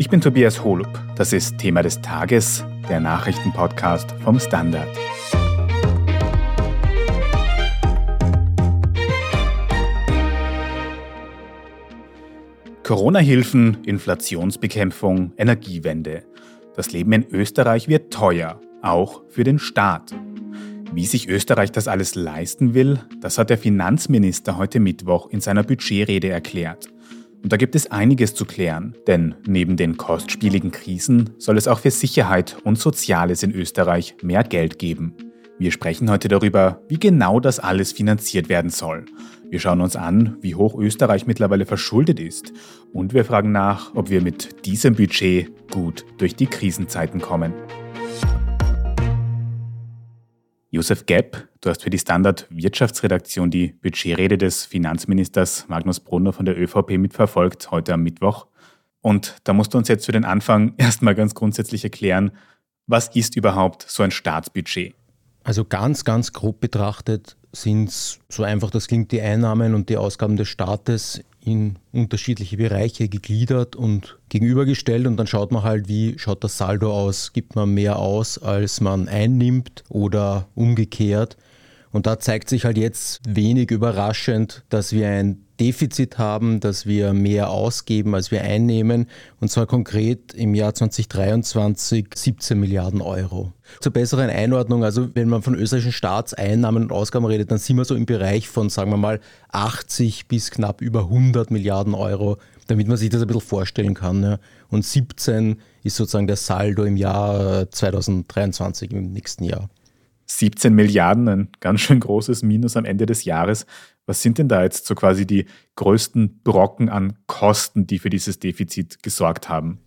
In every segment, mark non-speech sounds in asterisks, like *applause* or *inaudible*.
Ich bin Tobias Holub. Das ist Thema des Tages, der Nachrichtenpodcast vom Standard. Corona-Hilfen, Inflationsbekämpfung, Energiewende. Das Leben in Österreich wird teuer, auch für den Staat. Wie sich Österreich das alles leisten will, das hat der Finanzminister heute Mittwoch in seiner Budgetrede erklärt. Und da gibt es einiges zu klären, denn neben den kostspieligen Krisen soll es auch für Sicherheit und Soziales in Österreich mehr Geld geben. Wir sprechen heute darüber, wie genau das alles finanziert werden soll. Wir schauen uns an, wie hoch Österreich mittlerweile verschuldet ist und wir fragen nach, ob wir mit diesem Budget gut durch die Krisenzeiten kommen. Josef Gepp, du hast für die Standard Wirtschaftsredaktion die Budgetrede des Finanzministers Magnus Brunner von der ÖVP mitverfolgt, heute am Mittwoch. Und da musst du uns jetzt für den Anfang *laughs* erstmal ganz grundsätzlich erklären, was ist überhaupt so ein Staatsbudget? Also ganz, ganz grob betrachtet sind es so einfach, das klingt die Einnahmen und die Ausgaben des Staates in unterschiedliche Bereiche gegliedert und gegenübergestellt und dann schaut man halt, wie schaut das Saldo aus, gibt man mehr aus, als man einnimmt oder umgekehrt. Und da zeigt sich halt jetzt wenig überraschend, dass wir ein Defizit haben, dass wir mehr ausgeben, als wir einnehmen. Und zwar konkret im Jahr 2023 17 Milliarden Euro. Zur besseren Einordnung, also wenn man von österreichischen Staatseinnahmen und Ausgaben redet, dann sind wir so im Bereich von, sagen wir mal, 80 bis knapp über 100 Milliarden Euro, damit man sich das ein bisschen vorstellen kann. Und 17 ist sozusagen der Saldo im Jahr 2023, im nächsten Jahr. 17 Milliarden, ein ganz schön großes Minus am Ende des Jahres. Was sind denn da jetzt so quasi die größten Brocken an Kosten, die für dieses Defizit gesorgt haben?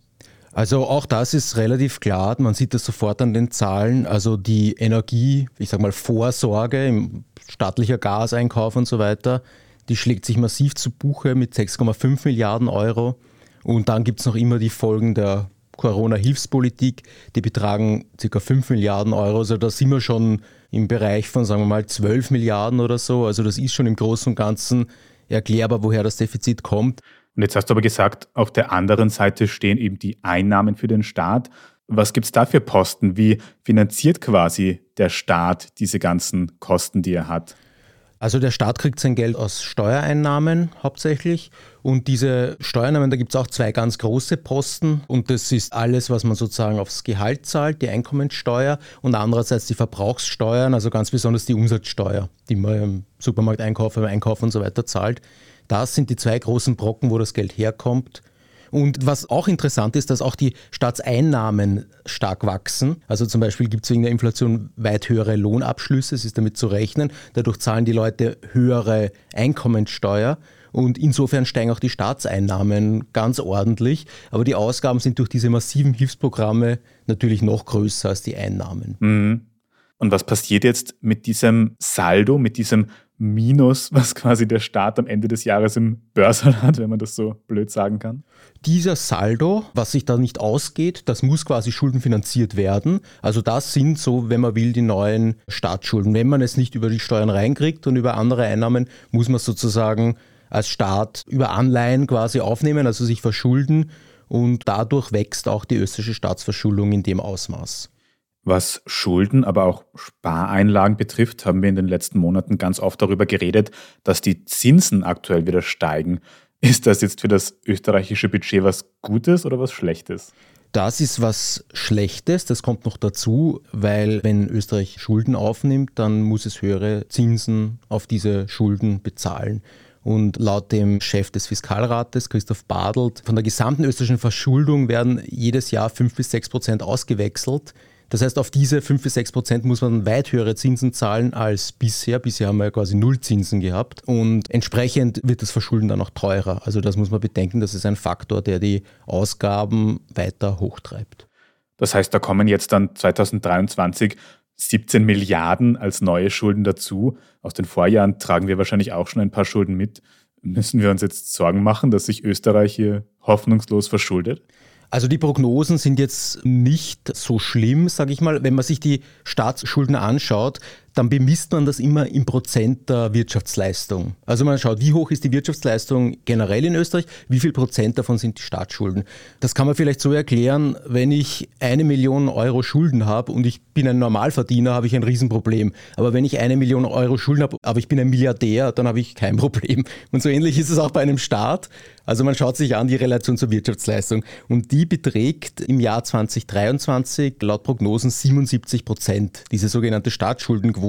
Also auch das ist relativ klar, man sieht das sofort an den Zahlen. Also die Energie, ich sag mal Vorsorge, im staatlicher Gaseinkauf und so weiter, die schlägt sich massiv zu Buche mit 6,5 Milliarden Euro. Und dann gibt es noch immer die Folgen der Corona-Hilfspolitik, die betragen ca. 5 Milliarden Euro. Also da sind wir schon im Bereich von, sagen wir mal, 12 Milliarden oder so. Also das ist schon im Großen und Ganzen erklärbar, woher das Defizit kommt. Und jetzt hast du aber gesagt, auf der anderen Seite stehen eben die Einnahmen für den Staat. Was gibt es da für Posten? Wie finanziert quasi der Staat diese ganzen Kosten, die er hat? Also der Staat kriegt sein Geld aus Steuereinnahmen hauptsächlich und diese Steuereinnahmen, da gibt es auch zwei ganz große Posten und das ist alles, was man sozusagen aufs Gehalt zahlt, die Einkommensteuer und andererseits die Verbrauchssteuern, also ganz besonders die Umsatzsteuer, die man im Supermarkt einkaufen, im Einkauf und so weiter zahlt. Das sind die zwei großen Brocken, wo das Geld herkommt. Und was auch interessant ist, dass auch die Staatseinnahmen stark wachsen. Also zum Beispiel gibt es wegen der Inflation weit höhere Lohnabschlüsse, es ist damit zu rechnen. Dadurch zahlen die Leute höhere Einkommensteuer. Und insofern steigen auch die Staatseinnahmen ganz ordentlich. Aber die Ausgaben sind durch diese massiven Hilfsprogramme natürlich noch größer als die Einnahmen. Mhm. Und was passiert jetzt mit diesem Saldo, mit diesem Minus, was quasi der Staat am Ende des Jahres im Börsal hat, *laughs* wenn man das so blöd sagen kann? Dieser Saldo, was sich da nicht ausgeht, das muss quasi schuldenfinanziert werden. Also das sind so, wenn man will, die neuen Staatsschulden. Wenn man es nicht über die Steuern reinkriegt und über andere Einnahmen, muss man sozusagen als Staat über Anleihen quasi aufnehmen, also sich verschulden. Und dadurch wächst auch die österreichische Staatsverschuldung in dem Ausmaß. Was Schulden, aber auch Spareinlagen betrifft, haben wir in den letzten Monaten ganz oft darüber geredet, dass die Zinsen aktuell wieder steigen. Ist das jetzt für das österreichische Budget was Gutes oder was Schlechtes? Das ist was Schlechtes, das kommt noch dazu, weil wenn Österreich Schulden aufnimmt, dann muss es höhere Zinsen auf diese Schulden bezahlen. Und laut dem Chef des Fiskalrates, Christoph Badelt, von der gesamten österreichischen Verschuldung werden jedes Jahr 5 bis 6 Prozent ausgewechselt. Das heißt, auf diese 5 bis 6 Prozent muss man weit höhere Zinsen zahlen als bisher. Bisher haben wir ja quasi Nullzinsen gehabt und entsprechend wird das Verschulden dann auch teurer. Also das muss man bedenken, das ist ein Faktor, der die Ausgaben weiter hochtreibt. Das heißt, da kommen jetzt dann 2023 17 Milliarden als neue Schulden dazu. Aus den Vorjahren tragen wir wahrscheinlich auch schon ein paar Schulden mit. Müssen wir uns jetzt Sorgen machen, dass sich Österreich hier hoffnungslos verschuldet? Also die Prognosen sind jetzt nicht so schlimm, sage ich mal. Wenn man sich die Staatsschulden anschaut, dann bemisst man das immer im Prozent der Wirtschaftsleistung. Also man schaut, wie hoch ist die Wirtschaftsleistung generell in Österreich, wie viel Prozent davon sind die Staatsschulden. Das kann man vielleicht so erklären, wenn ich eine Million Euro Schulden habe und ich bin ein Normalverdiener, habe ich ein Riesenproblem. Aber wenn ich eine Million Euro Schulden habe, aber ich bin ein Milliardär, dann habe ich kein Problem. Und so ähnlich ist es auch bei einem Staat. Also man schaut sich an die Relation zur Wirtschaftsleistung und die beträgt im Jahr 2023 laut Prognosen 77 Prozent, diese sogenannte Staatsschuldenquote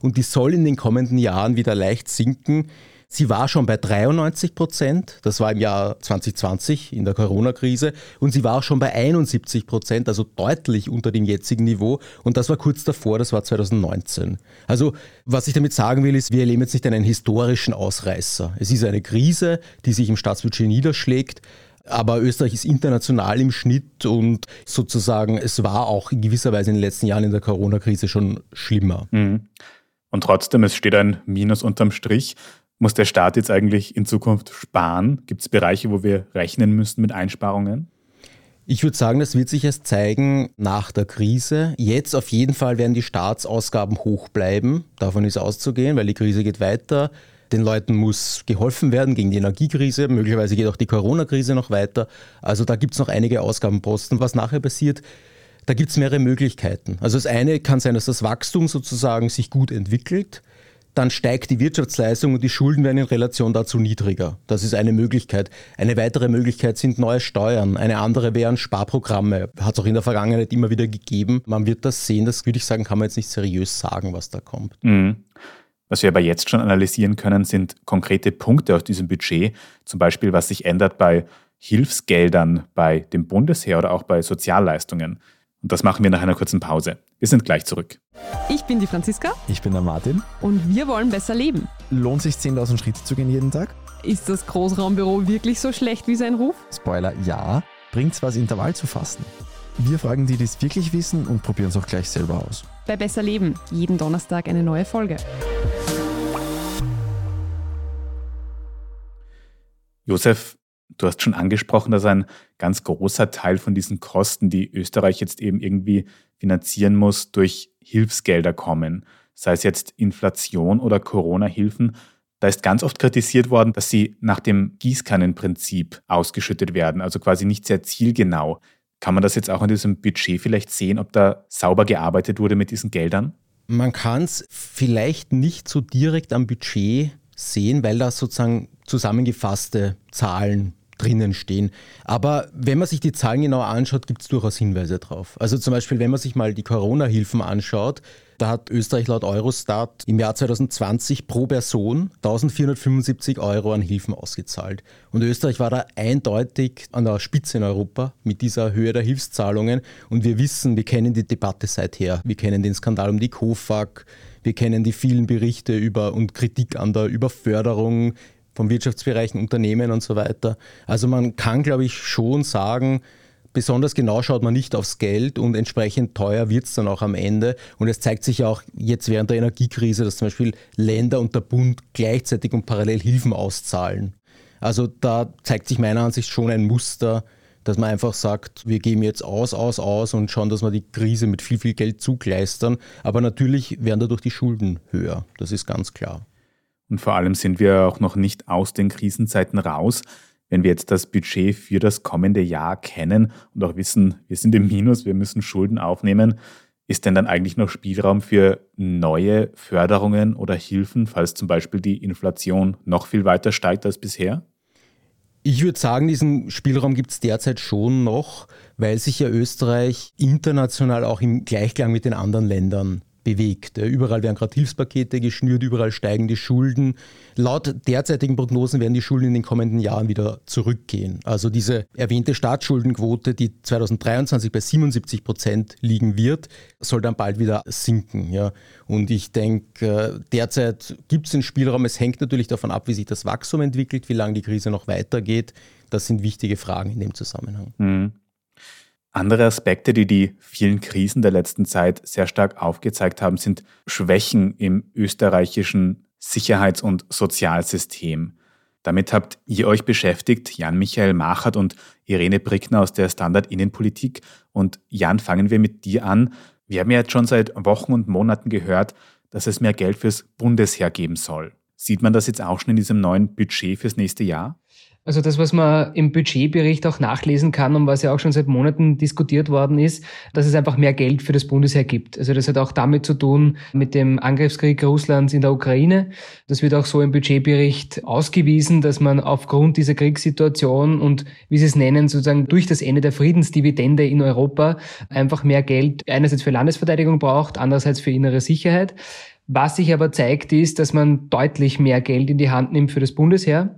und die soll in den kommenden Jahren wieder leicht sinken. Sie war schon bei 93 Prozent, das war im Jahr 2020 in der Corona-Krise, und sie war schon bei 71 Prozent, also deutlich unter dem jetzigen Niveau. Und das war kurz davor, das war 2019. Also was ich damit sagen will, ist, wir erleben jetzt nicht einen historischen Ausreißer. Es ist eine Krise, die sich im Staatsbudget niederschlägt. Aber Österreich ist international im Schnitt und sozusagen, es war auch in gewisser Weise in den letzten Jahren in der Corona-Krise schon schlimmer. Mhm. Und trotzdem, es steht ein Minus unterm Strich. Muss der Staat jetzt eigentlich in Zukunft sparen? Gibt es Bereiche, wo wir rechnen müssen mit Einsparungen? Ich würde sagen, das wird sich erst zeigen nach der Krise. Jetzt auf jeden Fall werden die Staatsausgaben hoch bleiben. Davon ist auszugehen, weil die Krise geht weiter. Den Leuten muss geholfen werden gegen die Energiekrise. Möglicherweise geht auch die Corona-Krise noch weiter. Also da gibt es noch einige Ausgabenposten. Was nachher passiert, da gibt es mehrere Möglichkeiten. Also das eine kann sein, dass das Wachstum sozusagen sich gut entwickelt dann steigt die Wirtschaftsleistung und die Schulden werden in Relation dazu niedriger. Das ist eine Möglichkeit. Eine weitere Möglichkeit sind neue Steuern. Eine andere wären Sparprogramme. Hat es auch in der Vergangenheit immer wieder gegeben. Man wird das sehen. Das würde ich sagen, kann man jetzt nicht seriös sagen, was da kommt. Mhm. Was wir aber jetzt schon analysieren können, sind konkrete Punkte aus diesem Budget. Zum Beispiel, was sich ändert bei Hilfsgeldern bei dem Bundesheer oder auch bei Sozialleistungen. Und das machen wir nach einer kurzen Pause. Wir sind gleich zurück. Ich bin die Franziska. Ich bin der Martin. Und wir wollen besser leben. Lohnt sich 10.000 Schritte zu gehen jeden Tag? Ist das Großraumbüro wirklich so schlecht wie sein Ruf? Spoiler, ja. Bringt's was, Intervall zu fasten? Wir fragen die, die es wirklich wissen und probieren es auch gleich selber aus. Bei Besser Leben, jeden Donnerstag eine neue Folge. Josef, Du hast schon angesprochen, dass ein ganz großer Teil von diesen Kosten, die Österreich jetzt eben irgendwie finanzieren muss, durch Hilfsgelder kommen. Sei es jetzt Inflation oder Corona-Hilfen. Da ist ganz oft kritisiert worden, dass sie nach dem Gießkannenprinzip ausgeschüttet werden, also quasi nicht sehr zielgenau. Kann man das jetzt auch in diesem Budget vielleicht sehen, ob da sauber gearbeitet wurde mit diesen Geldern? Man kann es vielleicht nicht so direkt am Budget sehen, weil da sozusagen zusammengefasste Zahlen drinnen stehen. Aber wenn man sich die Zahlen genauer anschaut, gibt es durchaus Hinweise drauf. Also zum Beispiel, wenn man sich mal die Corona-Hilfen anschaut, da hat Österreich laut Eurostat im Jahr 2020 pro Person 1475 Euro an Hilfen ausgezahlt. Und Österreich war da eindeutig an der Spitze in Europa mit dieser Höhe der Hilfszahlungen. Und wir wissen, wir kennen die Debatte seither. Wir kennen den Skandal um die KOFAG. Wir kennen die vielen Berichte über und Kritik an der Überförderung vom Wirtschaftsbereichen, Unternehmen und so weiter. Also man kann, glaube ich, schon sagen, besonders genau schaut man nicht aufs Geld und entsprechend teuer wird es dann auch am Ende. Und es zeigt sich auch jetzt während der Energiekrise, dass zum Beispiel Länder und der Bund gleichzeitig und parallel Hilfen auszahlen. Also da zeigt sich meiner Ansicht schon ein Muster, dass man einfach sagt, wir geben jetzt aus, aus, aus und schauen, dass wir die Krise mit viel, viel Geld zugleistern. Aber natürlich werden dadurch die Schulden höher. Das ist ganz klar. Und vor allem sind wir auch noch nicht aus den Krisenzeiten raus. Wenn wir jetzt das Budget für das kommende Jahr kennen und auch wissen, wir sind im Minus, wir müssen Schulden aufnehmen, ist denn dann eigentlich noch Spielraum für neue Förderungen oder Hilfen, falls zum Beispiel die Inflation noch viel weiter steigt als bisher? Ich würde sagen, diesen Spielraum gibt es derzeit schon noch, weil sich ja Österreich international auch im Gleichklang mit den anderen Ländern bewegt. Überall werden gerade Hilfspakete geschnürt, überall steigen die Schulden. Laut derzeitigen Prognosen werden die Schulden in den kommenden Jahren wieder zurückgehen. Also diese erwähnte Staatsschuldenquote, die 2023 bei 77 Prozent liegen wird, soll dann bald wieder sinken. Ja. Und ich denke, derzeit gibt es den Spielraum. Es hängt natürlich davon ab, wie sich das Wachstum entwickelt, wie lange die Krise noch weitergeht. Das sind wichtige Fragen in dem Zusammenhang. Mhm. Andere Aspekte, die die vielen Krisen der letzten Zeit sehr stark aufgezeigt haben, sind Schwächen im österreichischen Sicherheits- und Sozialsystem. Damit habt ihr euch beschäftigt, Jan-Michael Machert und Irene Brickner aus der Standard Innenpolitik. Und Jan, fangen wir mit dir an. Wir haben ja jetzt schon seit Wochen und Monaten gehört, dass es mehr Geld fürs Bundesheer geben soll. Sieht man das jetzt auch schon in diesem neuen Budget fürs nächste Jahr? Also das, was man im Budgetbericht auch nachlesen kann und was ja auch schon seit Monaten diskutiert worden ist, dass es einfach mehr Geld für das Bundesheer gibt. Also das hat auch damit zu tun mit dem Angriffskrieg Russlands in der Ukraine. Das wird auch so im Budgetbericht ausgewiesen, dass man aufgrund dieser Kriegssituation und wie Sie es nennen, sozusagen durch das Ende der Friedensdividende in Europa einfach mehr Geld einerseits für Landesverteidigung braucht, andererseits für innere Sicherheit. Was sich aber zeigt, ist, dass man deutlich mehr Geld in die Hand nimmt für das Bundesheer.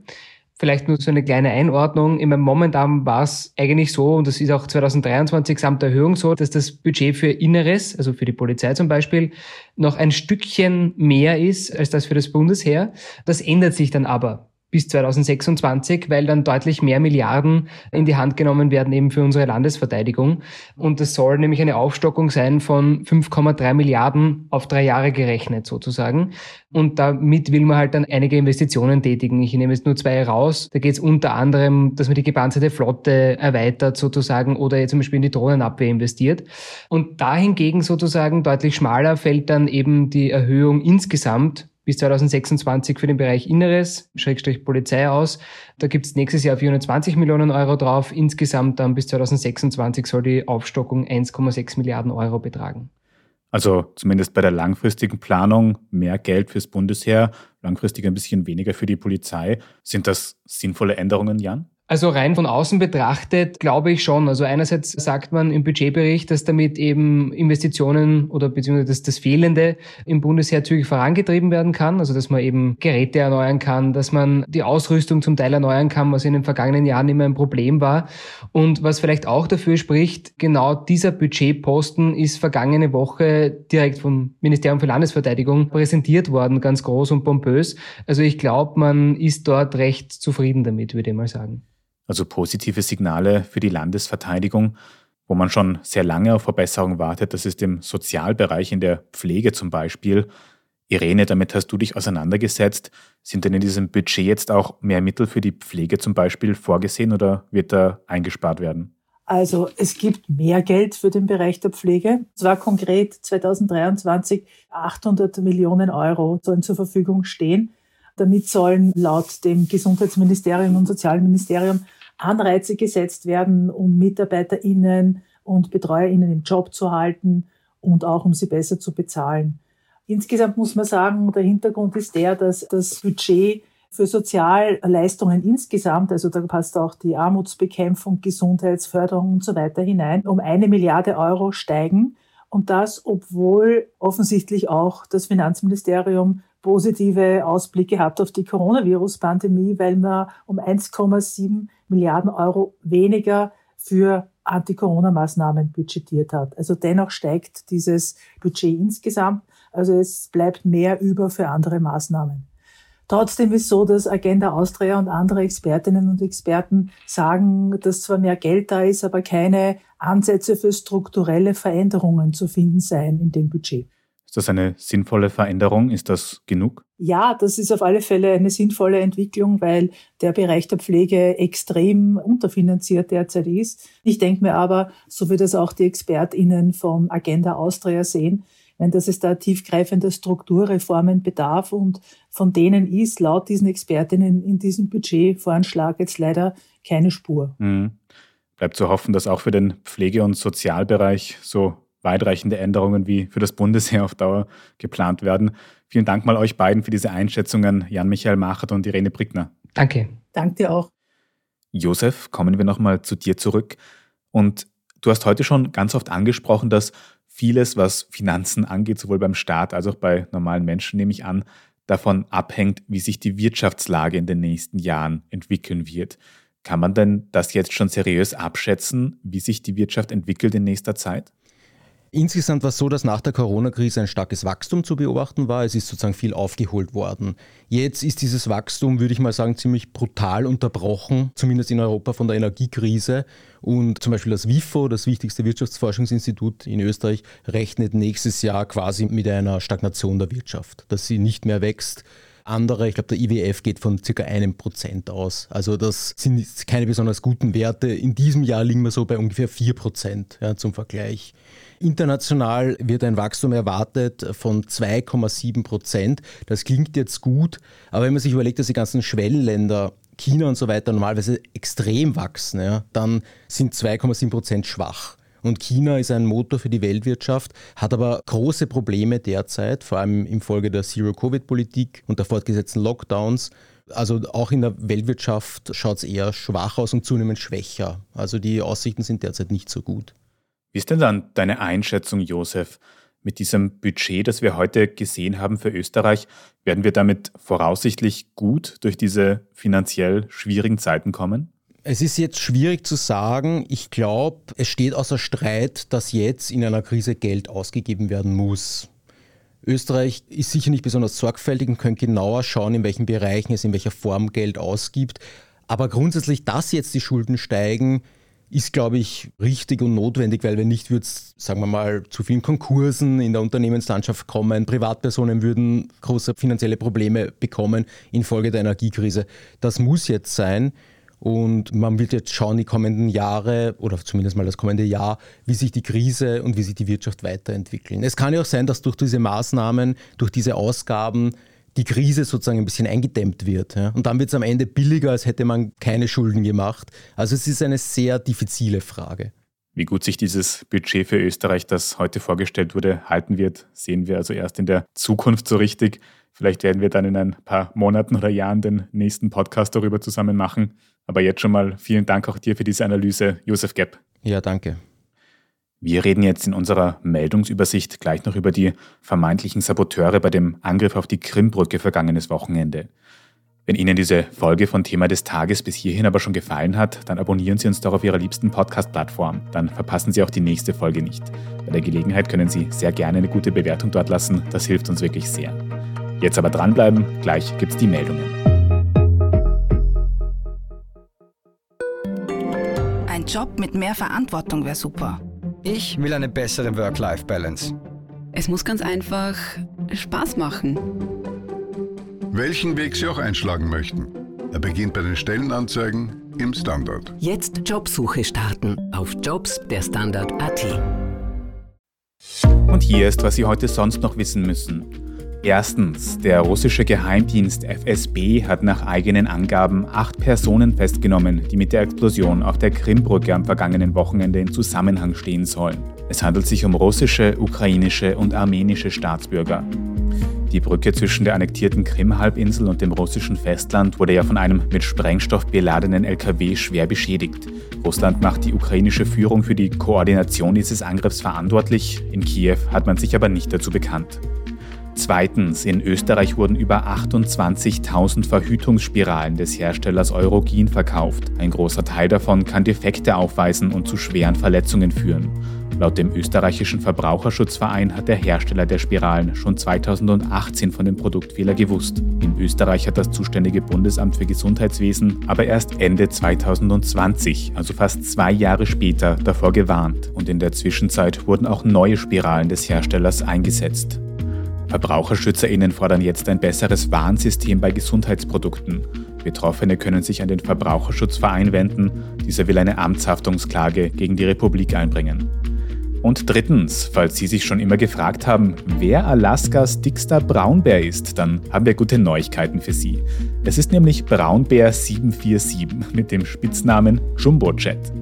Vielleicht nur so eine kleine Einordnung. Im momentan war es eigentlich so, und das ist auch 2023 samt Erhöhung so, dass das Budget für Inneres, also für die Polizei zum Beispiel, noch ein Stückchen mehr ist als das für das Bundesheer. Das ändert sich dann aber bis 2026, weil dann deutlich mehr Milliarden in die Hand genommen werden eben für unsere Landesverteidigung. Und das soll nämlich eine Aufstockung sein von 5,3 Milliarden auf drei Jahre gerechnet sozusagen. Und damit will man halt dann einige Investitionen tätigen. Ich nehme jetzt nur zwei raus. Da geht es unter anderem, dass man die gepanzerte Flotte erweitert sozusagen oder jetzt zum Beispiel in die Drohnenabwehr investiert. Und da hingegen sozusagen deutlich schmaler fällt dann eben die Erhöhung insgesamt bis 2026 für den Bereich Inneres, Schrägstrich Polizei aus. Da gibt es nächstes Jahr 420 Millionen Euro drauf. Insgesamt dann bis 2026 soll die Aufstockung 1,6 Milliarden Euro betragen. Also zumindest bei der langfristigen Planung mehr Geld fürs Bundesheer, langfristig ein bisschen weniger für die Polizei. Sind das sinnvolle Änderungen, Jan? Also rein von außen betrachtet glaube ich schon. Also einerseits sagt man im Budgetbericht, dass damit eben Investitionen oder beziehungsweise das, das Fehlende im Bundesheer zügig vorangetrieben werden kann. Also dass man eben Geräte erneuern kann, dass man die Ausrüstung zum Teil erneuern kann, was in den vergangenen Jahren immer ein Problem war. Und was vielleicht auch dafür spricht, genau dieser Budgetposten ist vergangene Woche direkt vom Ministerium für Landesverteidigung präsentiert worden, ganz groß und pompös. Also ich glaube, man ist dort recht zufrieden damit, würde ich mal sagen also positive Signale für die Landesverteidigung, wo man schon sehr lange auf Verbesserung wartet. Das ist im Sozialbereich, in der Pflege zum Beispiel. Irene, damit hast du dich auseinandergesetzt. Sind denn in diesem Budget jetzt auch mehr Mittel für die Pflege zum Beispiel vorgesehen oder wird da eingespart werden? Also es gibt mehr Geld für den Bereich der Pflege. Zwar konkret 2023 800 Millionen Euro sollen zur Verfügung stehen. Damit sollen laut dem Gesundheitsministerium und Sozialministerium Anreize gesetzt werden, um MitarbeiterInnen und BetreuerInnen im Job zu halten und auch um sie besser zu bezahlen. Insgesamt muss man sagen, der Hintergrund ist der, dass das Budget für Sozialleistungen insgesamt, also da passt auch die Armutsbekämpfung, Gesundheitsförderung und so weiter hinein, um eine Milliarde Euro steigen. Und das, obwohl offensichtlich auch das Finanzministerium positive Ausblicke hat auf die Coronavirus-Pandemie, weil man um 1,7 Milliarden Euro weniger für Anti-Corona-Maßnahmen budgetiert hat. Also dennoch steigt dieses Budget insgesamt. Also es bleibt mehr über für andere Maßnahmen. Trotzdem ist so, dass Agenda Austria und andere Expertinnen und Experten sagen, dass zwar mehr Geld da ist, aber keine Ansätze für strukturelle Veränderungen zu finden seien in dem Budget. Ist das eine sinnvolle Veränderung? Ist das genug? Ja, das ist auf alle Fälle eine sinnvolle Entwicklung, weil der Bereich der Pflege extrem unterfinanziert derzeit ist. Ich denke mir aber, so wie das auch die ExpertInnen von Agenda Austria sehen, wenn das es da tiefgreifender Strukturreformen bedarf und von denen ist laut diesen Expertinnen in diesem Budgetvoranschlag jetzt leider keine Spur. Mhm. Bleibt zu hoffen, dass auch für den Pflege- und Sozialbereich so weitreichende Änderungen wie für das Bundesheer auf Dauer geplant werden. Vielen Dank mal euch beiden für diese Einschätzungen, Jan-Michael Machert und Irene Brickner. Danke. Danke dir auch. Josef, kommen wir nochmal zu dir zurück. Und du hast heute schon ganz oft angesprochen, dass vieles, was Finanzen angeht, sowohl beim Staat als auch bei normalen Menschen, nehme ich an, davon abhängt, wie sich die Wirtschaftslage in den nächsten Jahren entwickeln wird. Kann man denn das jetzt schon seriös abschätzen, wie sich die Wirtschaft entwickelt in nächster Zeit? Insgesamt war es so, dass nach der Corona-Krise ein starkes Wachstum zu beobachten war. Es ist sozusagen viel aufgeholt worden. Jetzt ist dieses Wachstum, würde ich mal sagen, ziemlich brutal unterbrochen, zumindest in Europa von der Energiekrise. Und zum Beispiel das WIFO, das wichtigste Wirtschaftsforschungsinstitut in Österreich, rechnet nächstes Jahr quasi mit einer Stagnation der Wirtschaft, dass sie nicht mehr wächst Andere, ich glaube, der IWF geht von circa einem Prozent aus. Also das sind keine besonders guten Werte. In diesem Jahr liegen wir so bei ungefähr vier Prozent ja, zum Vergleich. International wird ein Wachstum erwartet von 2,7 Prozent. Das klingt jetzt gut, aber wenn man sich überlegt, dass die ganzen Schwellenländer China und so weiter normalerweise extrem wachsen, ja, dann sind 2,7 Prozent schwach. Und China ist ein Motor für die Weltwirtschaft, hat aber große Probleme derzeit, vor allem infolge der Zero-Covid-Politik und der fortgesetzten Lockdowns. Also auch in der Weltwirtschaft schaut es eher schwach aus und zunehmend schwächer. Also die Aussichten sind derzeit nicht so gut. Wie ist denn dann deine Einschätzung, Josef? Mit diesem Budget, das wir heute gesehen haben für Österreich, werden wir damit voraussichtlich gut durch diese finanziell schwierigen Zeiten kommen? Es ist jetzt schwierig zu sagen. Ich glaube, es steht außer Streit, dass jetzt in einer Krise Geld ausgegeben werden muss. Österreich ist sicher nicht besonders sorgfältig und könnte genauer schauen, in welchen Bereichen es in welcher Form Geld ausgibt. Aber grundsätzlich, dass jetzt die Schulden steigen, ist, glaube ich, richtig und notwendig, weil wenn nicht, würde es, sagen wir mal, zu vielen Konkursen in der Unternehmenslandschaft kommen. Privatpersonen würden große finanzielle Probleme bekommen infolge der Energiekrise. Das muss jetzt sein. Und man wird jetzt schauen, die kommenden Jahre oder zumindest mal das kommende Jahr, wie sich die Krise und wie sich die Wirtschaft weiterentwickeln. Es kann ja auch sein, dass durch diese Maßnahmen, durch diese Ausgaben die Krise sozusagen ein bisschen eingedämmt wird. Ja? Und dann wird es am Ende billiger, als hätte man keine Schulden gemacht. Also es ist eine sehr diffizile Frage. Wie gut sich dieses Budget für Österreich, das heute vorgestellt wurde, halten wird, sehen wir also erst in der Zukunft so richtig. Vielleicht werden wir dann in ein paar Monaten oder Jahren den nächsten Podcast darüber zusammen machen. Aber jetzt schon mal vielen Dank auch dir für diese Analyse, Josef Gepp. Ja, danke. Wir reden jetzt in unserer Meldungsübersicht gleich noch über die vermeintlichen Saboteure bei dem Angriff auf die Krimbrücke vergangenes Wochenende. Wenn Ihnen diese Folge von Thema des Tages bis hierhin aber schon gefallen hat, dann abonnieren Sie uns doch auf Ihrer liebsten Podcast-Plattform. Dann verpassen Sie auch die nächste Folge nicht. Bei der Gelegenheit können Sie sehr gerne eine gute Bewertung dort lassen. Das hilft uns wirklich sehr. Jetzt aber dranbleiben, gleich gibt's die Meldungen. Ein Job mit mehr Verantwortung wäre super. Ich will eine bessere Work-Life-Balance. Es muss ganz einfach Spaß machen. Welchen Weg Sie auch einschlagen möchten. Er beginnt bei den Stellenanzeigen im Standard. Jetzt Jobsuche starten auf Jobs der Standard.at. Und hier ist, was Sie heute sonst noch wissen müssen. Erstens, der russische Geheimdienst FSB hat nach eigenen Angaben acht Personen festgenommen, die mit der Explosion auf der Krimbrücke am vergangenen Wochenende in Zusammenhang stehen sollen. Es handelt sich um russische, ukrainische und armenische Staatsbürger. Die Brücke zwischen der annektierten Krim-Halbinsel und dem russischen Festland wurde ja von einem mit Sprengstoff beladenen LKW schwer beschädigt. Russland macht die ukrainische Führung für die Koordination dieses Angriffs verantwortlich. In Kiew hat man sich aber nicht dazu bekannt. Zweitens, in Österreich wurden über 28.000 Verhütungsspiralen des Herstellers Eurogin verkauft. Ein großer Teil davon kann Defekte aufweisen und zu schweren Verletzungen führen. Laut dem österreichischen Verbraucherschutzverein hat der Hersteller der Spiralen schon 2018 von dem Produktfehler gewusst. In Österreich hat das zuständige Bundesamt für Gesundheitswesen aber erst Ende 2020, also fast zwei Jahre später, davor gewarnt. Und in der Zwischenzeit wurden auch neue Spiralen des Herstellers eingesetzt. VerbraucherschützerInnen fordern jetzt ein besseres Warnsystem bei Gesundheitsprodukten. Betroffene können sich an den Verbraucherschutzverein wenden. Dieser will eine Amtshaftungsklage gegen die Republik einbringen. Und drittens, falls Sie sich schon immer gefragt haben, wer Alaskas dickster Braunbär ist, dann haben wir gute Neuigkeiten für Sie. Es ist nämlich Braunbär 747 mit dem Spitznamen Jumbo Jet.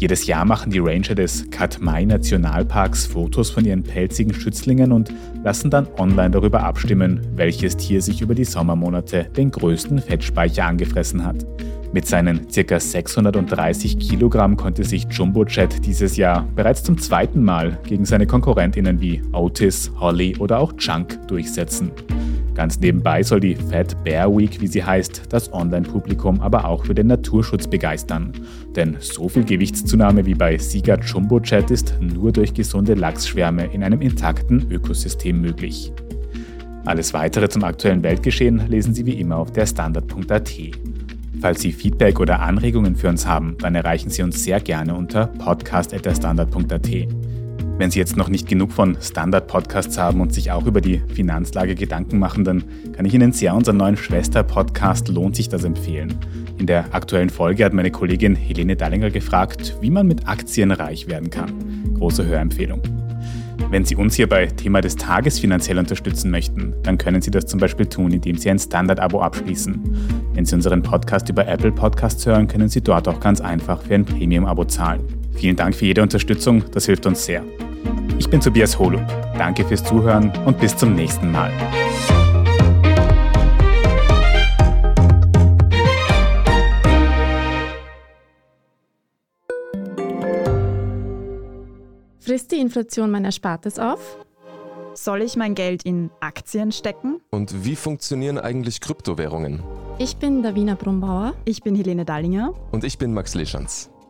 Jedes Jahr machen die Ranger des Katmai Nationalparks Fotos von ihren pelzigen Schützlingen und lassen dann online darüber abstimmen, welches Tier sich über die Sommermonate den größten Fettspeicher angefressen hat. Mit seinen ca. 630 Kilogramm konnte sich Jumbo Jet dieses Jahr bereits zum zweiten Mal gegen seine Konkurrentinnen wie Otis, Holly oder auch Chunk durchsetzen. Ganz nebenbei soll die Fat Bear Week, wie sie heißt, das Online-Publikum aber auch für den Naturschutz begeistern. Denn so viel Gewichtszunahme wie bei Sieger Jumbo Jet ist nur durch gesunde Lachsschwärme in einem intakten Ökosystem möglich. Alles weitere zum aktuellen Weltgeschehen lesen Sie wie immer auf der Standard.at. Falls Sie Feedback oder Anregungen für uns haben, dann erreichen Sie uns sehr gerne unter podcast.derstandard.at. Wenn Sie jetzt noch nicht genug von Standard-Podcasts haben und sich auch über die Finanzlage Gedanken machen, dann kann ich Ihnen sehr unseren neuen Schwester-Podcast Lohnt sich das empfehlen. In der aktuellen Folge hat meine Kollegin Helene Dallinger gefragt, wie man mit Aktien reich werden kann. Große Hörempfehlung. Wenn Sie uns hier bei Thema des Tages finanziell unterstützen möchten, dann können Sie das zum Beispiel tun, indem Sie ein Standard-Abo abschließen. Wenn Sie unseren Podcast über Apple Podcasts hören, können Sie dort auch ganz einfach für ein Premium-Abo zahlen. Vielen Dank für jede Unterstützung, das hilft uns sehr. Ich bin Tobias Holub. Danke fürs Zuhören und bis zum nächsten Mal. Frisst die Inflation mein Erspartes auf? Soll ich mein Geld in Aktien stecken? Und wie funktionieren eigentlich Kryptowährungen? Ich bin Davina Brumbauer. Ich bin Helene Dallinger. Und ich bin Max Leschanz.